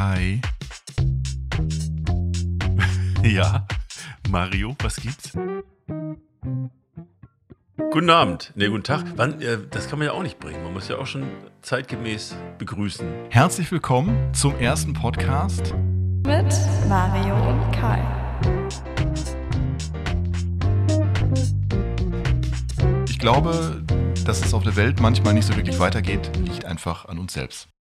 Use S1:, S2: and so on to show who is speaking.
S1: Hi.
S2: Ja, Mario, was gibt's? Guten Abend, ne, guten Tag. Wann, äh, das kann man ja auch nicht bringen. Man muss ja auch schon zeitgemäß begrüßen.
S1: Herzlich willkommen zum ersten Podcast
S3: mit Mario und Kai.
S1: Ich glaube, dass es auf der Welt manchmal nicht so wirklich weitergeht, liegt einfach an uns selbst.